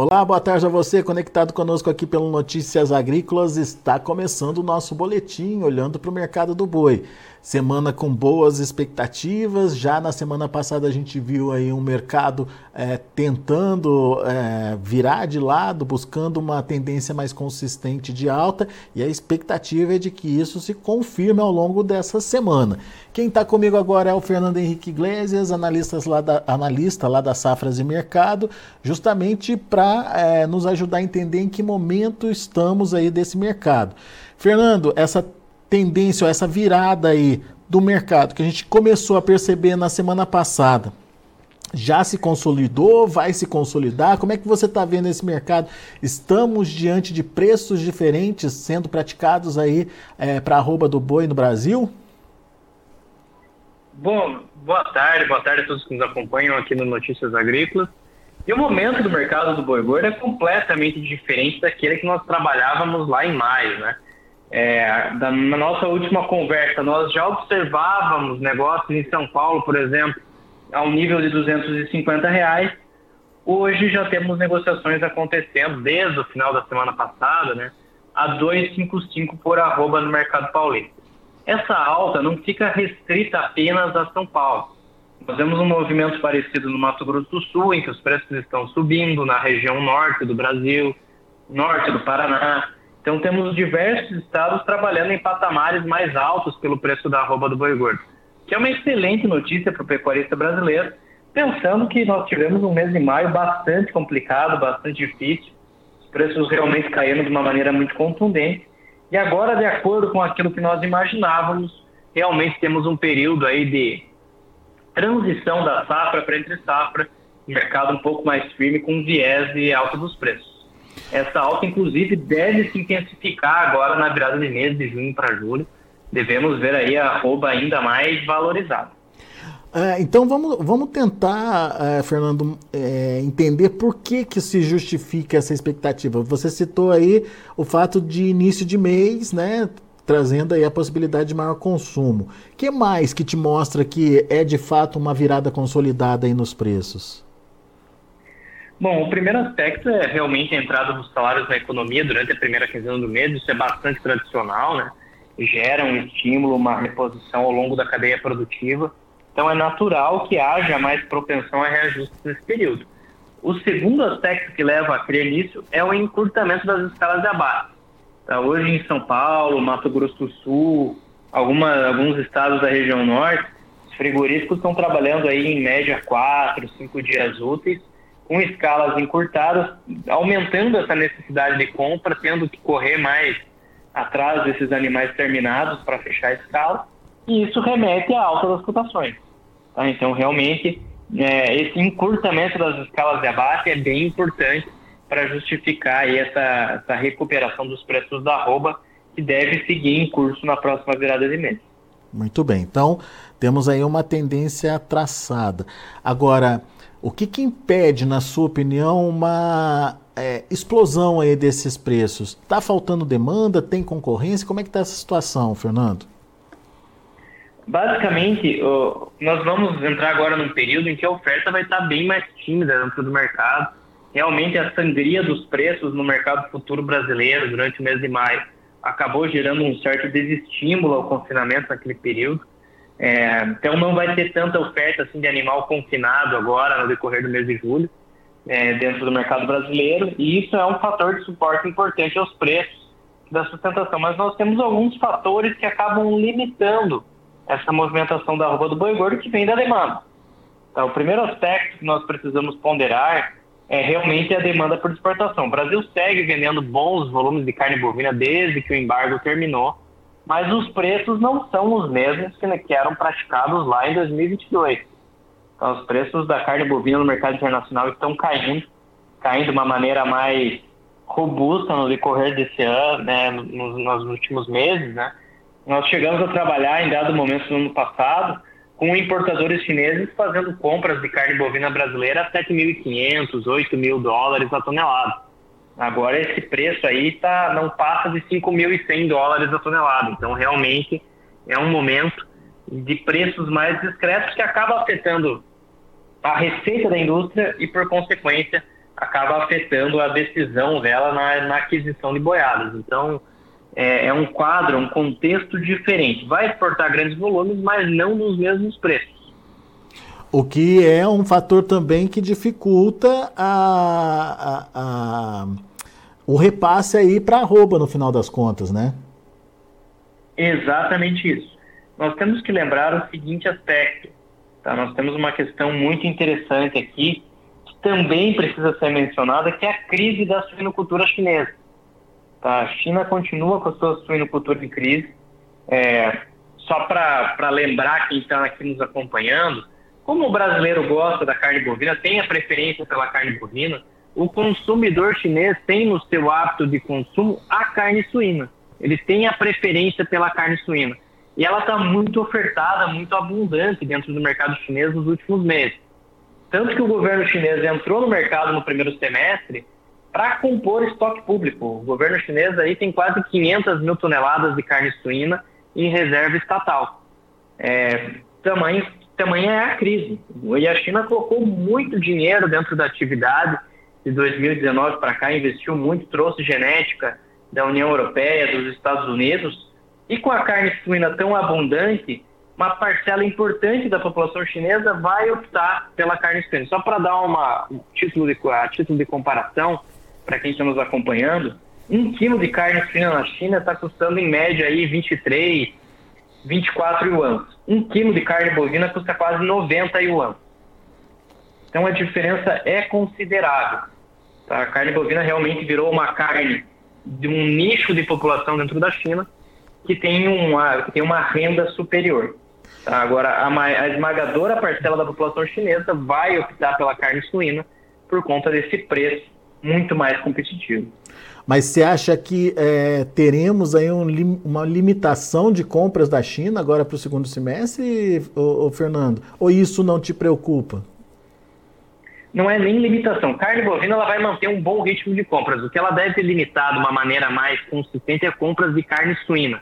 Olá, boa tarde a você, conectado conosco aqui pelo Notícias Agrícolas. Está começando o nosso boletim, olhando para o mercado do boi. Semana com boas expectativas. Já na semana passada a gente viu aí um mercado é, tentando é, virar de lado, buscando uma tendência mais consistente de alta, e a expectativa é de que isso se confirme ao longo dessa semana. Quem está comigo agora é o Fernando Henrique Iglesias, analista lá da, analista lá da Safras e Mercado, justamente para é, nos ajudar a entender em que momento estamos aí desse mercado. Fernando, essa tendência, essa virada aí do mercado que a gente começou a perceber na semana passada, já se consolidou, vai se consolidar? Como é que você está vendo esse mercado? Estamos diante de preços diferentes sendo praticados aí é, para a arroba do boi no Brasil? Bom, boa tarde, boa tarde a todos que nos acompanham aqui no Notícias Agrícolas. E o momento do mercado do boi gordo é completamente diferente daquele que nós trabalhávamos lá em maio, né? É, da, na nossa última conversa, nós já observávamos negócios em São Paulo, por exemplo, ao nível de 250 reais. Hoje já temos negociações acontecendo desde o final da semana passada, né, a 255 por arroba no mercado paulista. Essa alta não fica restrita apenas a São Paulo. Nós vemos um movimento parecido no Mato Grosso do Sul, em que os preços estão subindo na região norte do Brasil, norte do Paraná, então temos diversos estados trabalhando em patamares mais altos pelo preço da arroba do boi gordo, que é uma excelente notícia para o pecuarista brasileiro, pensando que nós tivemos um mês de maio bastante complicado, bastante difícil, os preços realmente caindo de uma maneira muito contundente, e agora, de acordo com aquilo que nós imaginávamos, realmente temos um período aí de transição da safra para entre safra, mercado um pouco mais firme com viés de alta dos preços. Essa alta, inclusive, deve se intensificar agora na virada de mês, de junho para julho. Devemos ver aí a arroba ainda mais valorizada. É, então vamos, vamos tentar, é, Fernando, é, entender por que, que se justifica essa expectativa. Você citou aí o fato de início de mês, né? Trazendo aí a possibilidade de maior consumo. Que mais que te mostra que é de fato uma virada consolidada aí nos preços? Bom, o primeiro aspecto é realmente a entrada dos salários na economia durante a primeira quinzena do mês. Isso é bastante tradicional, né? Gera um estímulo, uma reposição ao longo da cadeia produtiva. Então é natural que haja mais propensão a reajustes nesse período. O segundo aspecto que leva a crer nisso é o encurtamento das escalas de abate. Então, hoje em São Paulo, Mato Grosso do Sul, alguma, alguns estados da região norte, os frigoríficos estão trabalhando aí em média quatro, cinco dias úteis com escalas encurtadas, aumentando essa necessidade de compra, tendo que correr mais atrás desses animais terminados para fechar a escala, e isso remete à alta das cotações. Tá? Então, realmente, é, esse encurtamento das escalas de abate é bem importante para justificar aí essa, essa recuperação dos preços da arroba, que deve seguir em curso na próxima virada de mês. Muito bem, então temos aí uma tendência traçada. Agora, o que, que impede, na sua opinião, uma é, explosão aí desses preços? Está faltando demanda? Tem concorrência? Como é que está essa situação, Fernando? Basicamente, nós vamos entrar agora num período em que a oferta vai estar bem mais tímida dentro do mercado. Realmente, a sangria dos preços no mercado futuro brasileiro durante o mês de maio acabou gerando um certo desestímulo ao confinamento naquele período. É, então não vai ter tanta oferta assim de animal confinado agora no decorrer do mês de julho é, dentro do mercado brasileiro e isso é um fator de suporte importante aos preços da sustentação. Mas nós temos alguns fatores que acabam limitando essa movimentação da roupa do boi gordo que vem da demanda. Então, o primeiro aspecto que nós precisamos ponderar é realmente a demanda por exportação. O Brasil segue vendendo bons volumes de carne bovina desde que o embargo terminou mas os preços não são os mesmos que eram praticados lá em 2022. Então, os preços da carne bovina no mercado internacional estão caindo, caindo de uma maneira mais robusta no decorrer desse ano, né, nos, nos últimos meses, né. Nós chegamos a trabalhar em dado momento no ano passado com importadores chineses fazendo compras de carne bovina brasileira a 7.500, 8.000 dólares a tonelada. Agora esse preço aí tá, não passa de 5.100 dólares a tonelada. Então realmente é um momento de preços mais discretos que acaba afetando a receita da indústria e por consequência acaba afetando a decisão dela na, na aquisição de boiadas. Então, é, é, um quadro, um contexto diferente. Vai exportar grandes volumes, mas não nos mesmos preços. O que é um fator também que dificulta a, a, a o repasse aí para arroba no final das contas, né? Exatamente isso. Nós temos que lembrar o seguinte aspecto. Tá? Nós temos uma questão muito interessante aqui, que também precisa ser mencionada, que é a crise da suinocultura chinesa. Tá? A China continua com a sua suinocultura em crise. É, só para lembrar quem está aqui nos acompanhando, como o brasileiro gosta da carne bovina, tem a preferência pela carne bovina, o consumidor chinês tem no seu hábito de consumo a carne suína. Ele tem a preferência pela carne suína. E ela está muito ofertada, muito abundante dentro do mercado chinês nos últimos meses. Tanto que o governo chinês entrou no mercado no primeiro semestre para compor estoque público. O governo chinês aí tem quase 500 mil toneladas de carne suína em reserva estatal. É, tamanho, tamanho é a crise. E a China colocou muito dinheiro dentro da atividade de 2019 para cá, investiu muito, trouxe genética da União Europeia, dos Estados Unidos, e com a carne suína tão abundante, uma parcela importante da população chinesa vai optar pela carne suína. Só para dar uma, um título de, a título de comparação, para quem está nos acompanhando, um quilo de carne suína na China está custando em média aí 23, 24 yuans. Um quilo de carne bovina custa quase 90 yuans. Então a diferença é considerável. Tá? A carne bovina realmente virou uma carne de um nicho de população dentro da China que tem uma, que tem uma renda superior. Tá? Agora, a, a esmagadora parcela da população chinesa vai optar pela carne suína por conta desse preço muito mais competitivo. Mas você acha que é, teremos aí um, uma limitação de compras da China agora para o segundo semestre, ô, ô, Fernando? Ou isso não te preocupa? não é nem limitação. Carne bovina ela vai manter um bom ritmo de compras. O que ela deve limitar de uma maneira mais consistente é compras de carne suína.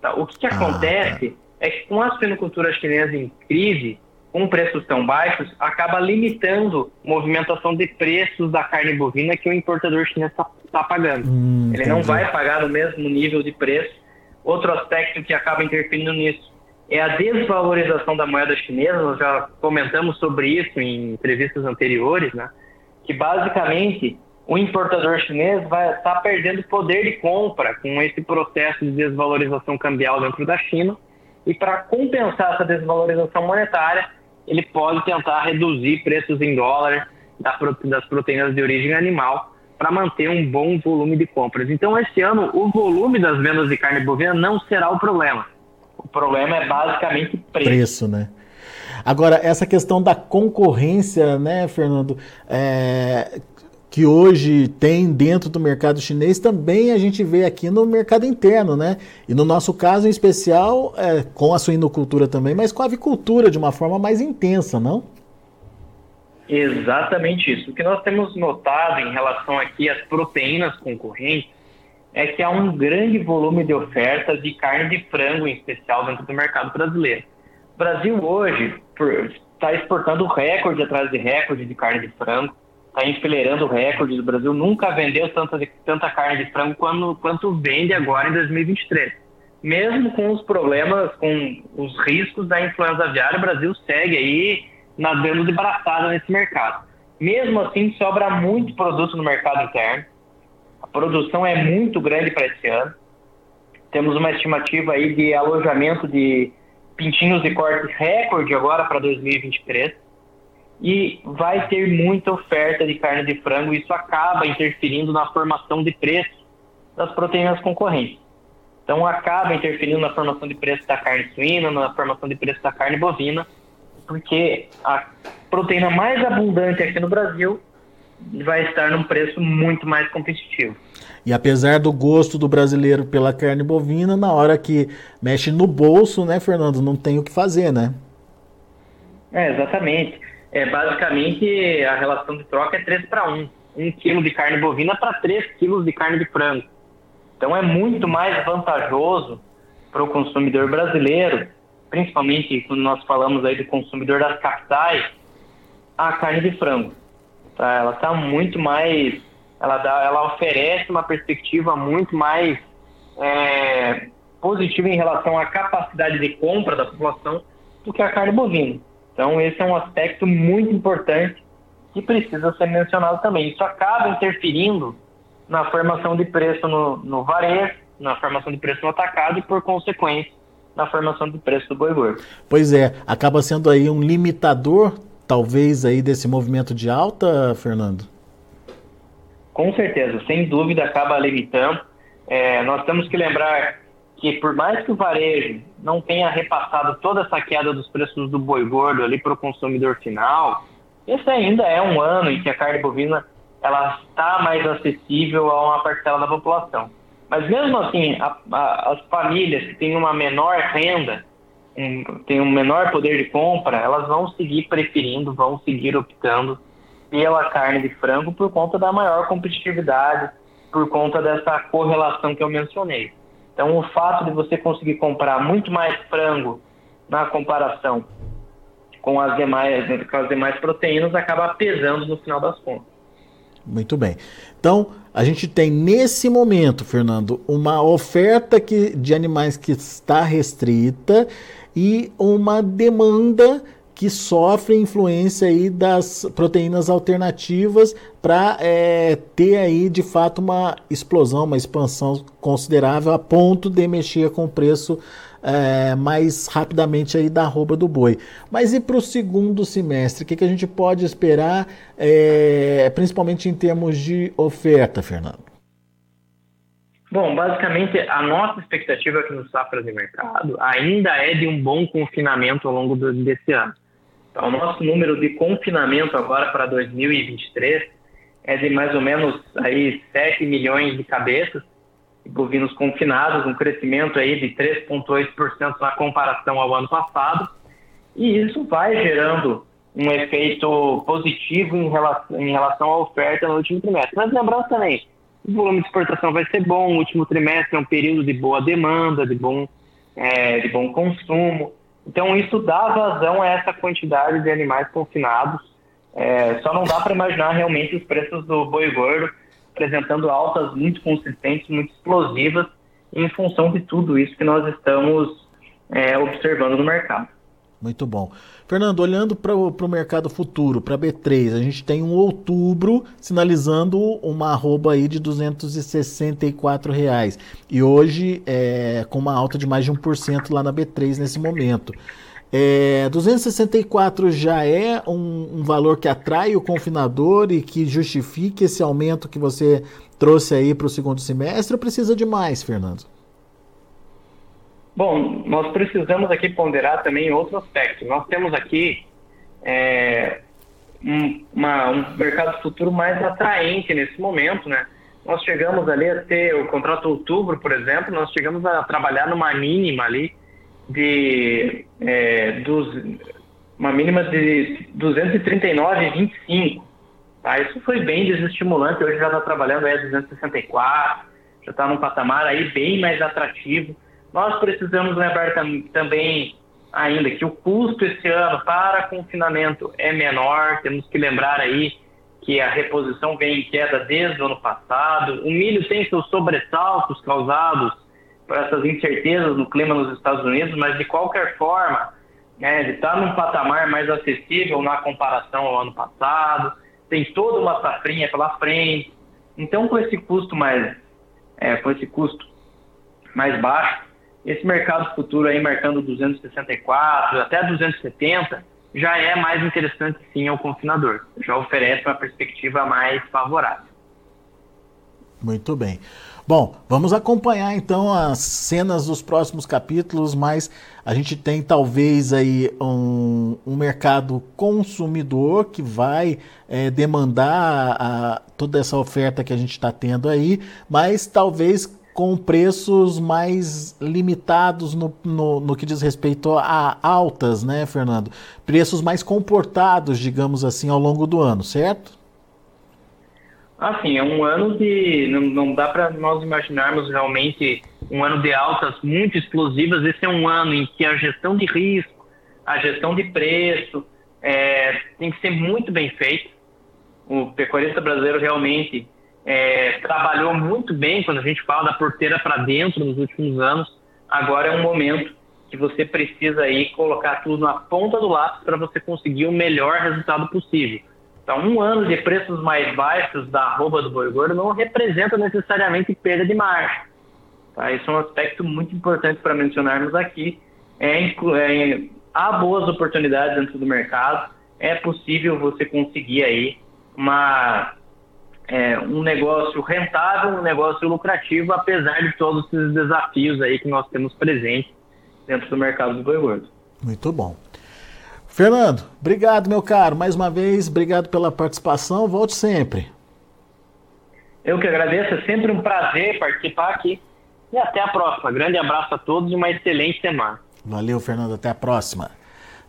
Tá? O que, que ah, acontece tá. é que com a suinocultura chinesa em crise, com preços tão baixos, acaba limitando a movimentação de preços da carne bovina que o importador chinês está tá pagando. Hum, Ele entendi. não vai pagar no mesmo nível de preço. Outro aspecto que acaba interferindo nisso é a desvalorização da moeda chinesa, nós já comentamos sobre isso em entrevistas anteriores, né? que basicamente o importador chinês vai estar perdendo poder de compra com esse processo de desvalorização cambial dentro da China, e para compensar essa desvalorização monetária, ele pode tentar reduzir preços em dólar das proteínas de origem animal para manter um bom volume de compras. Então, esse ano, o volume das vendas de carne bovina não será o problema o problema é basicamente preço. Preço, né? Agora, essa questão da concorrência, né, Fernando, é, que hoje tem dentro do mercado chinês, também a gente vê aqui no mercado interno, né? E no nosso caso em especial, é, com a suinocultura também, mas com a avicultura de uma forma mais intensa, não? Exatamente isso. O que nós temos notado em relação aqui às proteínas concorrentes é que há um grande volume de oferta de carne de frango, em especial, dentro do mercado brasileiro. O Brasil hoje está exportando recorde atrás de recorde de carne de frango, está enfileirando recordes. O Brasil nunca vendeu tanta, tanta carne de frango quanto, quanto vende agora em 2023. Mesmo com os problemas, com os riscos da influenza aviária, o Brasil segue aí nadando de braçada nesse mercado. Mesmo assim, sobra muito produto no mercado interno produção é muito grande para esse ano. Temos uma estimativa aí de alojamento de pintinhos de corte recorde agora para 2023. E vai ter muita oferta de carne de frango, e isso acaba interferindo na formação de preço das proteínas concorrentes. Então acaba interferindo na formação de preço da carne suína, na formação de preço da carne bovina, porque a proteína mais abundante aqui no Brasil vai estar num preço muito mais competitivo. E apesar do gosto do brasileiro pela carne bovina, na hora que mexe no bolso, né, Fernando, não tem o que fazer, né? É, exatamente. É, basicamente, a relação de troca é 3 para 1. 1 quilo de carne bovina para 3 quilos de carne de frango. Então é muito mais vantajoso para o consumidor brasileiro, principalmente quando nós falamos aí do consumidor das capitais, a carne de frango. Tá? Ela está muito mais, ela, dá, ela oferece uma perspectiva muito mais é, positiva em relação à capacidade de compra da população do que a carne bovina. Então, esse é um aspecto muito importante que precisa ser mencionado também. Isso acaba interferindo na formação de preço no, no varejo, na formação de preço no atacado e, por consequência, na formação de preço do boi gordo. Pois é, acaba sendo aí um limitador, talvez, aí desse movimento de alta, Fernando? Com certeza, sem dúvida acaba limitando. É, nós temos que lembrar que por mais que o varejo não tenha repassado toda essa queda dos preços do boi gordo ali para o consumidor final, esse ainda é um ano em que a carne bovina ela está mais acessível a uma parcela da população. Mas mesmo assim, a, a, as famílias que têm uma menor renda, um, têm um menor poder de compra, elas vão seguir preferindo, vão seguir optando pela carne de frango por conta da maior competitividade, por conta dessa correlação que eu mencionei. Então, o fato de você conseguir comprar muito mais frango na comparação com as demais, com as demais proteínas acaba pesando no final das contas. Muito bem. Então, a gente tem nesse momento, Fernando, uma oferta que, de animais que está restrita e uma demanda que sofre influência aí das proteínas alternativas para é, ter aí de fato uma explosão, uma expansão considerável a ponto de mexer com o preço é, mais rapidamente aí da arroba do boi. Mas e para o segundo semestre? O que, que a gente pode esperar, é, principalmente em termos de oferta, Fernando? Bom, basicamente a nossa expectativa aqui no Safra de Mercado ainda é de um bom confinamento ao longo desse ano. Então, o nosso número de confinamento agora para 2023 é de mais ou menos aí 7 milhões de cabeças de bovinos confinados, um crescimento aí de 3,8% na comparação ao ano passado. E isso vai gerando um efeito positivo em relação, em relação à oferta no último trimestre. Mas lembrando também, o volume de exportação vai ser bom, o último trimestre é um período de boa demanda, de bom, é, de bom consumo. Então, isso dá vazão a essa quantidade de animais confinados. É, só não dá para imaginar realmente os preços do boi gordo apresentando altas muito consistentes, muito explosivas, em função de tudo isso que nós estamos é, observando no mercado. Muito bom. Fernando, olhando para o mercado futuro, para B3, a gente tem um outubro sinalizando uma arroba aí de 264 reais. E hoje é, com uma alta de mais de 1% lá na B3 nesse momento. É, 264 já é um, um, valor que atrai o confinador e que justifique esse aumento que você trouxe aí para o segundo semestre ou precisa de mais, Fernando? Bom, nós precisamos aqui ponderar também outro aspecto. Nós temos aqui é, um, uma, um mercado futuro mais atraente nesse momento, né? Nós chegamos ali a ter o contrato outubro, por exemplo, nós chegamos a trabalhar numa mínima ali de é, dos, uma mínima de 239,25. Tá? Isso foi bem desestimulante. Hoje já está trabalhando aí a 264, já está num patamar aí bem mais atrativo. Nós precisamos lembrar tam, também ainda que o custo esse ano para confinamento é menor. Temos que lembrar aí que a reposição vem em queda desde o ano passado. O milho tem seus sobressaltos causados por essas incertezas no clima nos Estados Unidos, mas de qualquer forma, né, ele está num patamar mais acessível na comparação ao ano passado. Tem toda uma safrinha pela frente. Então, com esse custo mais, é, com esse custo mais baixo, esse mercado futuro aí marcando 264 até 270 já é mais interessante sim ao confinador. Já oferece uma perspectiva mais favorável. Muito bem. Bom, vamos acompanhar então as cenas dos próximos capítulos, mas a gente tem talvez aí um, um mercado consumidor que vai é, demandar a, toda essa oferta que a gente está tendo aí, mas talvez com preços mais limitados no, no, no, que diz respeito a altas, né, Fernando? Preços mais comportados, digamos assim, ao longo do ano, certo? Assim, é um ano de. Não, não dá para nós imaginarmos realmente um ano de altas muito explosivas. Esse é um ano em que a gestão de risco, a gestão de preço é, tem que ser muito bem feita. O pecuarista brasileiro realmente é, trabalhou muito bem quando a gente fala da porteira para dentro nos últimos anos. Agora é um momento que você precisa aí colocar tudo na ponta do lápis para você conseguir o melhor resultado possível. Então, um ano de preços mais baixos da arroba do boi gordo não representa necessariamente perda de margem. Tá? Isso é um aspecto muito importante para mencionarmos aqui. É, é, há boas oportunidades dentro do mercado, é possível você conseguir aí uma, é, um negócio rentável, um negócio lucrativo, apesar de todos esses desafios aí que nós temos presentes dentro do mercado do boi gordo. Muito bom. Fernando, obrigado, meu caro. Mais uma vez, obrigado pela participação. Volte sempre. Eu que agradeço, é sempre um prazer participar aqui. E até a próxima. Grande abraço a todos e uma excelente semana. Valeu, Fernando. Até a próxima.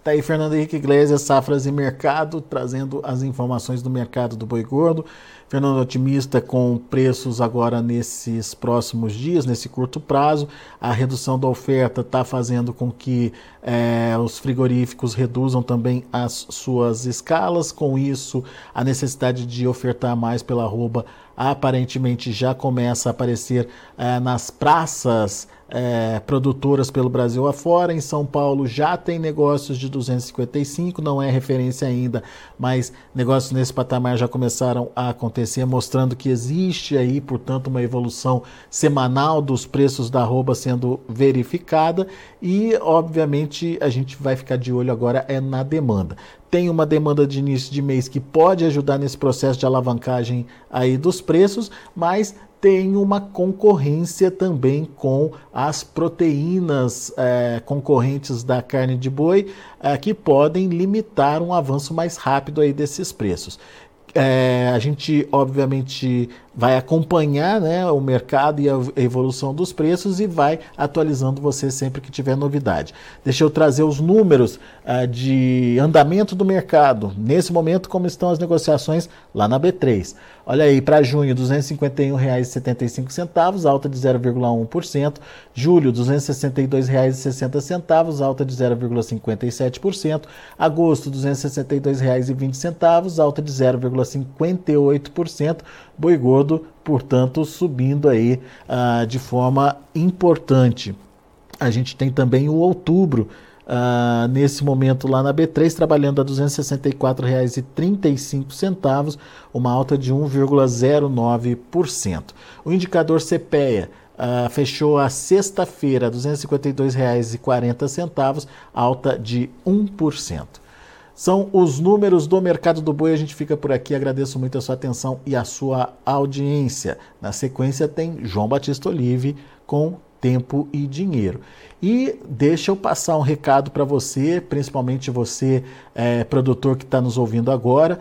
Tá aí Fernando Henrique Iglesias, Safras e Mercado, trazendo as informações do mercado do boi gordo. Fernando otimista com preços agora nesses próximos dias, nesse curto prazo. A redução da oferta está fazendo com que é, os frigoríficos reduzam também as suas escalas. Com isso, a necessidade de ofertar mais pela arroba aparentemente já começa a aparecer é, nas praças é, produtoras pelo Brasil afora. Em São Paulo já tem negócios de 255, não é referência ainda, mas negócios nesse patamar já começaram a acontecer, mostrando que existe aí, portanto, uma evolução semanal dos preços da arroba sendo verificada e, obviamente, a gente vai ficar de olho agora é na demanda tem uma demanda de início de mês que pode ajudar nesse processo de alavancagem aí dos preços, mas tem uma concorrência também com as proteínas é, concorrentes da carne de boi, é, que podem limitar um avanço mais rápido aí desses preços. É, a gente, obviamente, vai acompanhar né, o mercado e a evolução dos preços e vai atualizando você sempre que tiver novidade. Deixa eu trazer os números uh, de andamento do mercado. Nesse momento, como estão as negociações lá na B3. Olha aí, para junho, R$ 251,75, alta de 0,1%. Julho, R$ 262,60, alta de 0,57%. Agosto, R$ 262,20, alta de 0,58%. Boi gordo, portanto, subindo aí uh, de forma importante. A gente tem também o outubro, Uh, nesse momento lá na B3, trabalhando a R$ 264,35, uma alta de 1,09%. O indicador CPEA uh, fechou a sexta-feira a R$ 252,40, alta de 1%. São os números do mercado do boi. A gente fica por aqui. Agradeço muito a sua atenção e a sua audiência. Na sequência tem João Batista Olive com tempo e dinheiro. E deixa eu passar um recado para você, principalmente você, é, produtor que está nos ouvindo agora.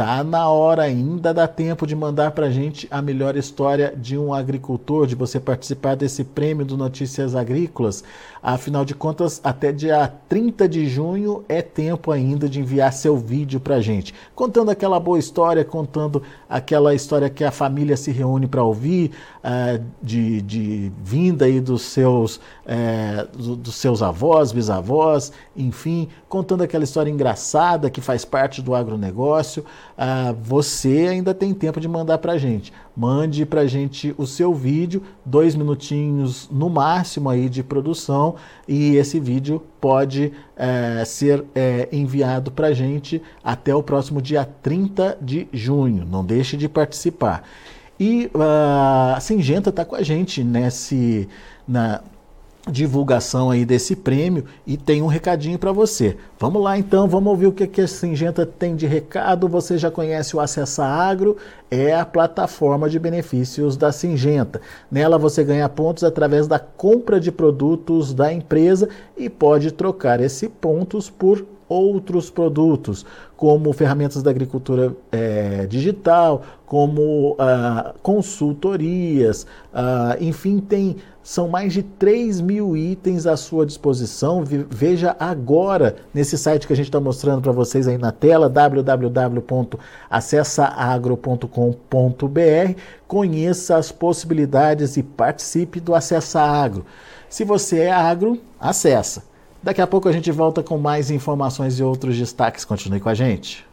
Tá na hora ainda, dá tempo de mandar para a gente a melhor história de um agricultor, de você participar desse prêmio do Notícias Agrícolas. Afinal de contas, até dia 30 de junho é tempo ainda de enviar seu vídeo para a gente, contando aquela boa história, contando aquela história que a família se reúne para ouvir, uh, de, de vinda aí dos seus, uh, do, dos seus avós, bisavós, enfim, contando aquela história engraçada que faz parte do agronegócio. Uh, você ainda tem tempo de mandar para a gente. Mande para a gente o seu vídeo, dois minutinhos no máximo aí de produção, e esse vídeo pode é, ser é, enviado para a gente até o próximo dia 30 de junho. Não deixe de participar. E uh, a Singenta está com a gente nesse, na, divulgação aí desse prêmio e tem um recadinho para você. Vamos lá então, vamos ouvir o que, que a Singenta tem de recado. Você já conhece o Acessa Agro, é a plataforma de benefícios da Singenta. Nela você ganha pontos através da compra de produtos da empresa e pode trocar esses pontos por outros produtos, como ferramentas da agricultura é, digital, como ah, consultorias, ah, enfim, tem são mais de 3 mil itens à sua disposição. Veja agora nesse site que a gente está mostrando para vocês aí na tela, www.acessaagro.com.br. Conheça as possibilidades e participe do Acessa Agro. Se você é agro, acessa. Daqui a pouco a gente volta com mais informações e outros destaques. Continue com a gente.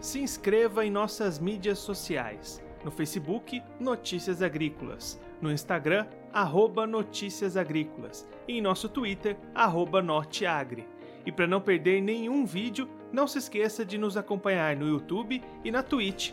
Se inscreva em nossas mídias sociais. No Facebook, Notícias Agrícolas. No Instagram, arroba Notícias Agrícolas. E em nosso Twitter, arroba Norteagri. E para não perder nenhum vídeo, não se esqueça de nos acompanhar no YouTube e na Twitch